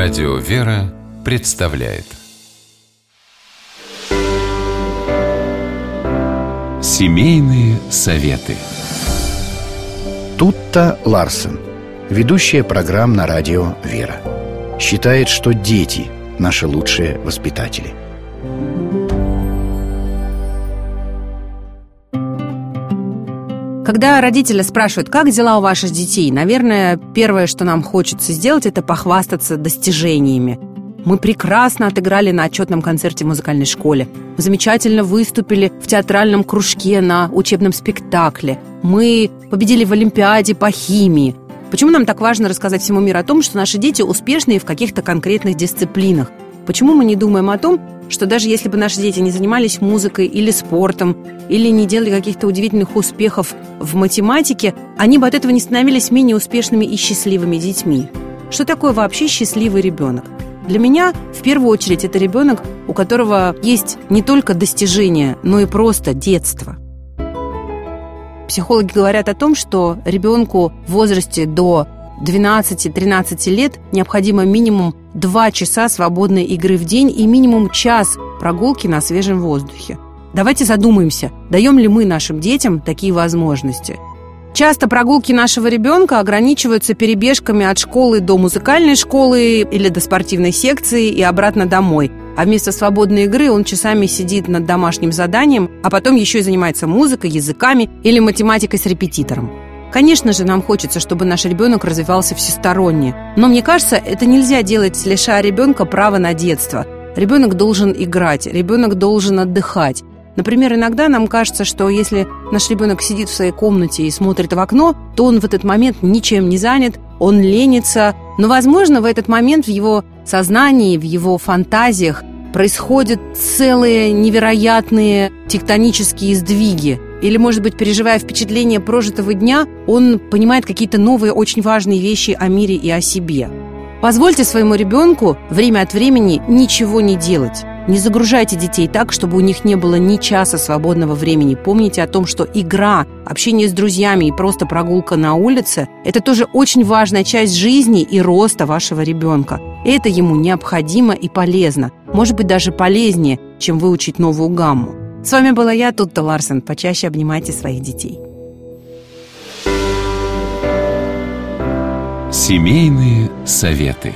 Радио «Вера» представляет Семейные советы Тутта Ларсен, ведущая программ на радио «Вера», считает, что дети – наши лучшие воспитатели. Когда родители спрашивают, как дела у ваших детей, наверное, первое, что нам хочется сделать, это похвастаться достижениями. Мы прекрасно отыграли на отчетном концерте в музыкальной школе. Мы замечательно выступили в театральном кружке на учебном спектакле. Мы победили в Олимпиаде по химии. Почему нам так важно рассказать всему миру о том, что наши дети успешные в каких-то конкретных дисциплинах? Почему мы не думаем о том, что даже если бы наши дети не занимались музыкой или спортом, или не делали каких-то удивительных успехов в математике, они бы от этого не становились менее успешными и счастливыми детьми. Что такое вообще счастливый ребенок? Для меня, в первую очередь, это ребенок, у которого есть не только достижения, но и просто детство. Психологи говорят о том, что ребенку в возрасте до 12-13 лет необходимо минимум 2 часа свободной игры в день и минимум час прогулки на свежем воздухе. Давайте задумаемся, даем ли мы нашим детям такие возможности. Часто прогулки нашего ребенка ограничиваются перебежками от школы до музыкальной школы или до спортивной секции и обратно домой. А вместо свободной игры он часами сидит над домашним заданием, а потом еще и занимается музыкой, языками или математикой с репетитором. Конечно же, нам хочется, чтобы наш ребенок развивался всесторонне. Но мне кажется, это нельзя делать, лишая ребенка права на детство. Ребенок должен играть, ребенок должен отдыхать. Например, иногда нам кажется, что если наш ребенок сидит в своей комнате и смотрит в окно, то он в этот момент ничем не занят, он ленится. Но, возможно, в этот момент в его сознании, в его фантазиях происходят целые невероятные тектонические сдвиги. Или, может быть, переживая впечатление прожитого дня, он понимает какие-то новые, очень важные вещи о мире и о себе. Позвольте своему ребенку время от времени ничего не делать. Не загружайте детей так, чтобы у них не было ни часа свободного времени. Помните о том, что игра, общение с друзьями и просто прогулка на улице – это тоже очень важная часть жизни и роста вашего ребенка. Это ему необходимо и полезно. Может быть, даже полезнее, чем выучить новую гамму. С вами была я, Тутта Ларсен. Почаще обнимайте своих детей. Семейные советы.